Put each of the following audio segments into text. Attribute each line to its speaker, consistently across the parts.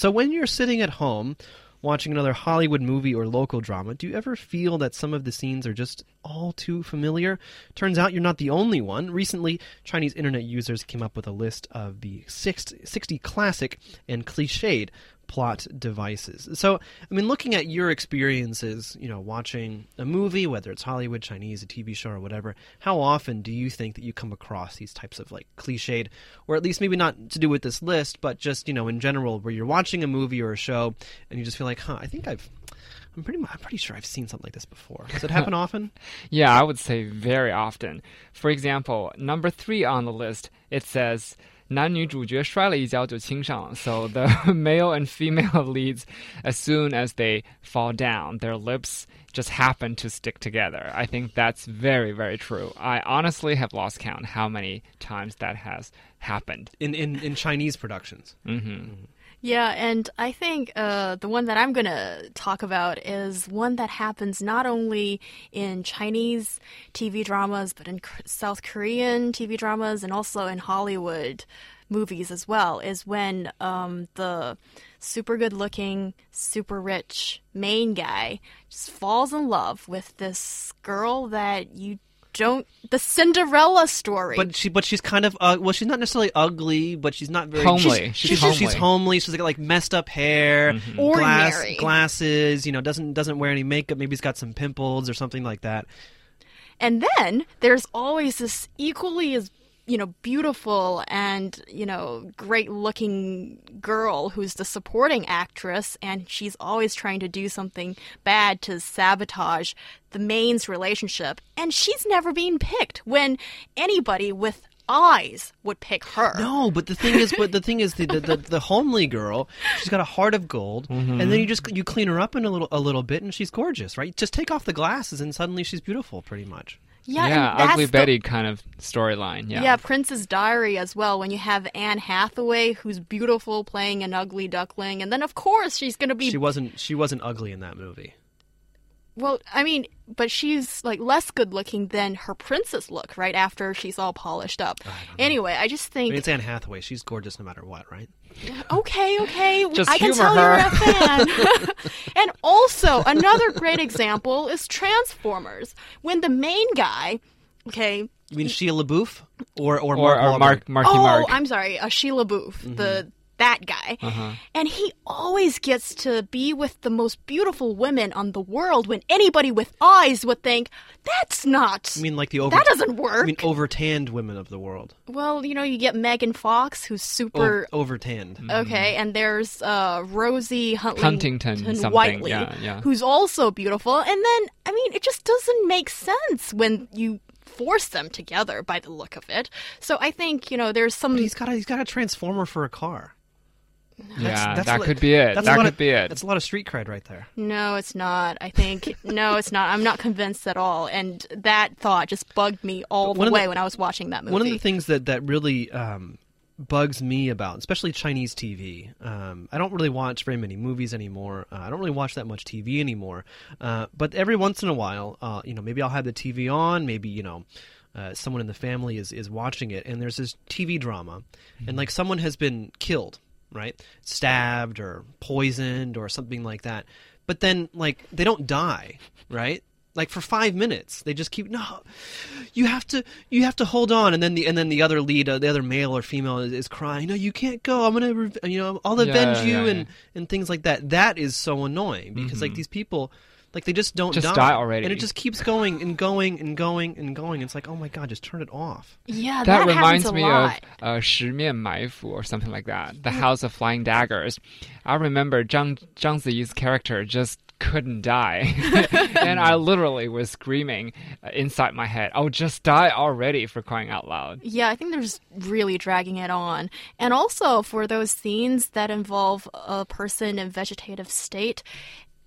Speaker 1: So when you're sitting at home watching another Hollywood movie or local drama, do you ever feel that some of the scenes are just all too familiar? Turns out you're not the only one. Recently, Chinese internet users came up with a list of the 60 classic and cliched plot devices. So, I mean, looking at your experiences, you know, watching a movie, whether it's Hollywood, Chinese, a TV show, or whatever, how often do you think that you come across these types of like cliched, or at least maybe not to do with this list, but just you know, in general, where you're watching a movie or a show and you just feel like, huh, I think I've I'm pretty I'm pretty sure I've seen something like this before. Does it happen often?
Speaker 2: Yeah, I would say very often. For example, number three on the list, it says 男女主角摔了一跤就亲上了. So the male and female leads, as soon as they fall down, their lips just happen to stick together. I think that's very, very true. I honestly have lost count how many times that has happened.
Speaker 1: In in, in Chinese productions.
Speaker 2: Mm -hmm.
Speaker 3: Yeah, and I think uh, the one that I'm going to talk about is one that happens not only in Chinese TV dramas, but in South Korean TV dramas and also in Hollywood movies as well, is when um, the super good looking, super rich main guy just falls in love with this girl that you don't the Cinderella story.
Speaker 1: But she, but she's kind of uh, well, she's not necessarily ugly, but she's not very
Speaker 2: homely.
Speaker 1: She's, she's, she's homely. She's homely. She's got like messed up hair,
Speaker 3: mm -hmm. glass,
Speaker 1: Ordinary. glasses. You know, doesn't doesn't wear any makeup. Maybe he's got some pimples or something like that.
Speaker 3: And then there's always this equally as you know, beautiful and, you know, great looking girl who's the supporting actress, and she's always trying to do something bad to sabotage the main's relationship. And she's never being picked when anybody with eyes would pick her.
Speaker 1: No, but the thing is, but the thing is, the the, the, the homely girl, she's got a heart of gold, mm -hmm. and then you just you clean her up in a little a little bit, and she's gorgeous, right? Just take off the glasses, and suddenly she's beautiful, pretty much.
Speaker 3: Yeah,
Speaker 2: yeah ugly the, Betty kind of storyline. Yeah,
Speaker 3: yeah, Princess Diary as well. When you have Anne Hathaway, who's beautiful, playing an ugly duckling, and then of course she's going to be.
Speaker 1: She wasn't. She wasn't ugly in that movie.
Speaker 3: Well, I mean, but she's like less good looking than her princess look right after she's all polished up. I anyway, I just think
Speaker 1: I mean, it's Anne Hathaway. She's gorgeous no matter what, right?
Speaker 3: Okay, okay.
Speaker 2: Just
Speaker 3: I can tell
Speaker 2: her.
Speaker 3: you're a fan. and also, another great example is Transformers. When the main guy, okay.
Speaker 1: You mean Shia LaBeouf or or,
Speaker 2: or,
Speaker 1: Mark
Speaker 2: or Mark Marky
Speaker 3: oh,
Speaker 2: Mark?
Speaker 3: I'm sorry, uh, Shia LaBeouf, mm -hmm. the that guy.
Speaker 2: Uh-huh.
Speaker 3: And he always gets to be with the most beautiful women on the world when anybody with eyes would think, that's not.
Speaker 1: I mean, like the over.
Speaker 3: That doesn't work.
Speaker 1: I mean, overtanned women of the world.
Speaker 3: Well, you know, you get Megan Fox, who's super.
Speaker 1: O- overtanned.
Speaker 3: Okay, and there's uh, Rosie
Speaker 2: Huntington,
Speaker 3: Huntington Whiteley,
Speaker 2: yeah, yeah.
Speaker 3: who's also beautiful. And then, I mean, it just doesn't make sense when you force them together by the look of it. So I think you know there's some.
Speaker 1: But he's got a, he's got a transformer for a car.
Speaker 2: That's, yeah, that's that could be it. That could
Speaker 1: of,
Speaker 2: be it.
Speaker 1: That's a lot of street cred right there.
Speaker 3: No, it's not. I think no, it's not. I'm not convinced at all. And that thought just bugged me all the way the, when I was watching that movie.
Speaker 1: One of the things that that really um, bugs me about, especially Chinese TV. Um, I don't really watch very many movies anymore. Uh, I don't really watch that much TV anymore. Uh, but every once in a while, uh, you know, maybe I'll have the TV on. Maybe you know. Uh, someone in the family is, is watching it, and there's this TV drama, mm-hmm. and like someone has been killed, right? Stabbed or poisoned or something like that. But then, like, they don't die, right? Like for five minutes, they just keep no. You have to, you have to hold on, and then the and then the other lead, uh, the other male or female, is, is, crying. No, you can't go. I'm gonna, you know, I'll avenge
Speaker 2: yeah,
Speaker 1: you,
Speaker 2: yeah,
Speaker 1: and
Speaker 2: yeah.
Speaker 1: and things like that. That is so annoying because
Speaker 2: mm-hmm.
Speaker 1: like these people like they just don't
Speaker 2: just
Speaker 1: die.
Speaker 2: die already,
Speaker 1: and it just keeps going and going and going and going. It's like, oh my god, just turn it off.
Speaker 3: Yeah,
Speaker 2: that,
Speaker 3: that
Speaker 2: reminds me
Speaker 3: lot.
Speaker 2: of uh, 十面埋伏 or something like that. The House of Flying Daggers. I remember Zhang Zhang Ziyi's character just couldn't die. and I literally was screaming uh, inside my head, oh, just die already for crying out loud.
Speaker 3: Yeah, I think they're just really dragging it on. And also for those scenes that involve a person in vegetative state,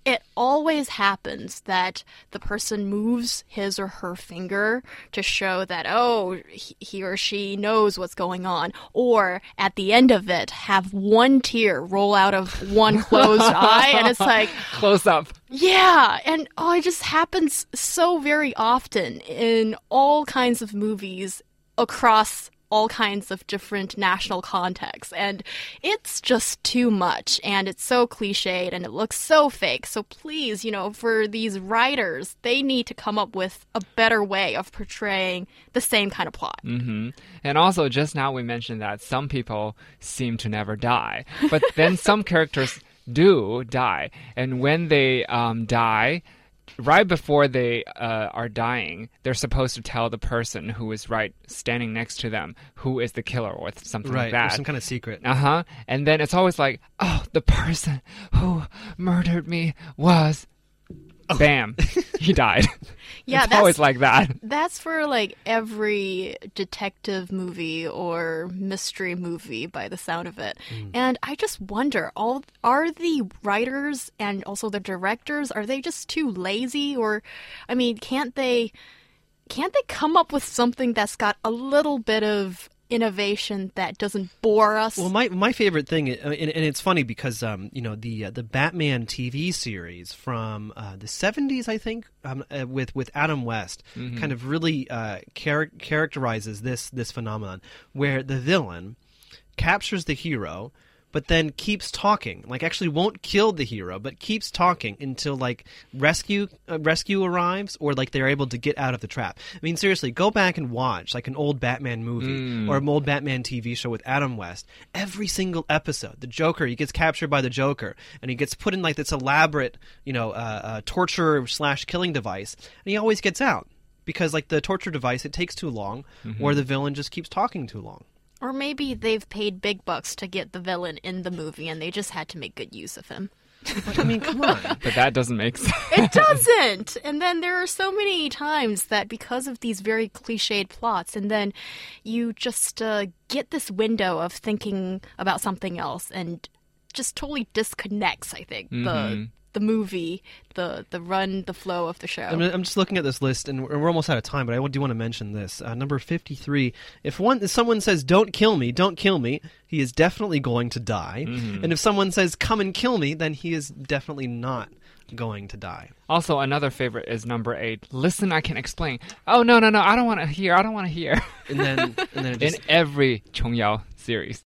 Speaker 3: it always happens that the person moves his or her finger to show that, oh, he or she knows what's going on. Or at the end of it, have one tear roll out of one closed eye. And it's like,
Speaker 2: close up.
Speaker 3: Yeah. And oh, it just happens so very often in all kinds of movies across all kinds of different national contexts. And it's just too much. And it's so cliched and it looks so fake. So please, you know, for these writers, they need to come up with a better way of portraying the same kind of plot.
Speaker 2: hmm And also, just now we mentioned that some people seem to never die, but then some characters do die, and when they um, die, right before they uh, are dying, they're supposed to tell the person who is right standing next to them who is the killer or something
Speaker 1: Right.
Speaker 2: like that.
Speaker 1: Or some kind of secret.
Speaker 2: Uh huh. And then it's always like, oh, the person who murdered me was. Bam, he died.
Speaker 3: Yeah,
Speaker 2: it's
Speaker 3: that's
Speaker 2: always like that.
Speaker 3: That's for like every detective movie or mystery movie by the sound of it. Hmm. And I just wonder, all are the writers and also the directors are they just too lazy or I mean, can't they can't they come up with something that's got a little bit of innovation that doesn't bore us?
Speaker 1: Well, my my favorite thing, uh, and, and it's funny because um, you know the uh, the Batman TV series from uh, the '70s, I think, um, uh, with with Adam West, kind of really uh, char- characterizes this this phenomenon where the villain captures the hero. But then keeps talking, like actually won't kill the hero, but keeps talking until like rescue uh, rescue arrives or like they're able to get out of the trap. I mean, seriously, go back and watch like an old Batman movie or an old Batman TV show with Adam West. Every single episode, the Joker, he gets captured by the Joker, and he gets put in like this elaborate, you know, uh, uh, torture slash killing device, and he always gets out because like the torture device, it takes too long, or the villain just keeps talking too long.
Speaker 3: Or maybe they've paid big bucks to get the villain in the movie and they just had to make good use of him.
Speaker 1: But, I mean, come on.
Speaker 2: But that doesn't make sense.
Speaker 3: It doesn't. and then there are so many times that because of these very cliched plots, and then you just uh, get this window of thinking about something else and just totally disconnects, I think, the the movie, the the run, the flow of the show.
Speaker 1: I'm, I'm just looking at this list, and we're we're almost out of time. But I do want to mention this uh, number fifty-three. If one, if someone says "Don't kill me, don't kill me," he is definitely going to die. And if someone says "Come and kill me," then he is definitely not going to die.
Speaker 2: Also, another favorite is number eight. Listen, I can explain. Oh no, no, no! I don't want to hear. I don't want to hear.
Speaker 1: And then, and then it
Speaker 2: In every Qiong Yao series.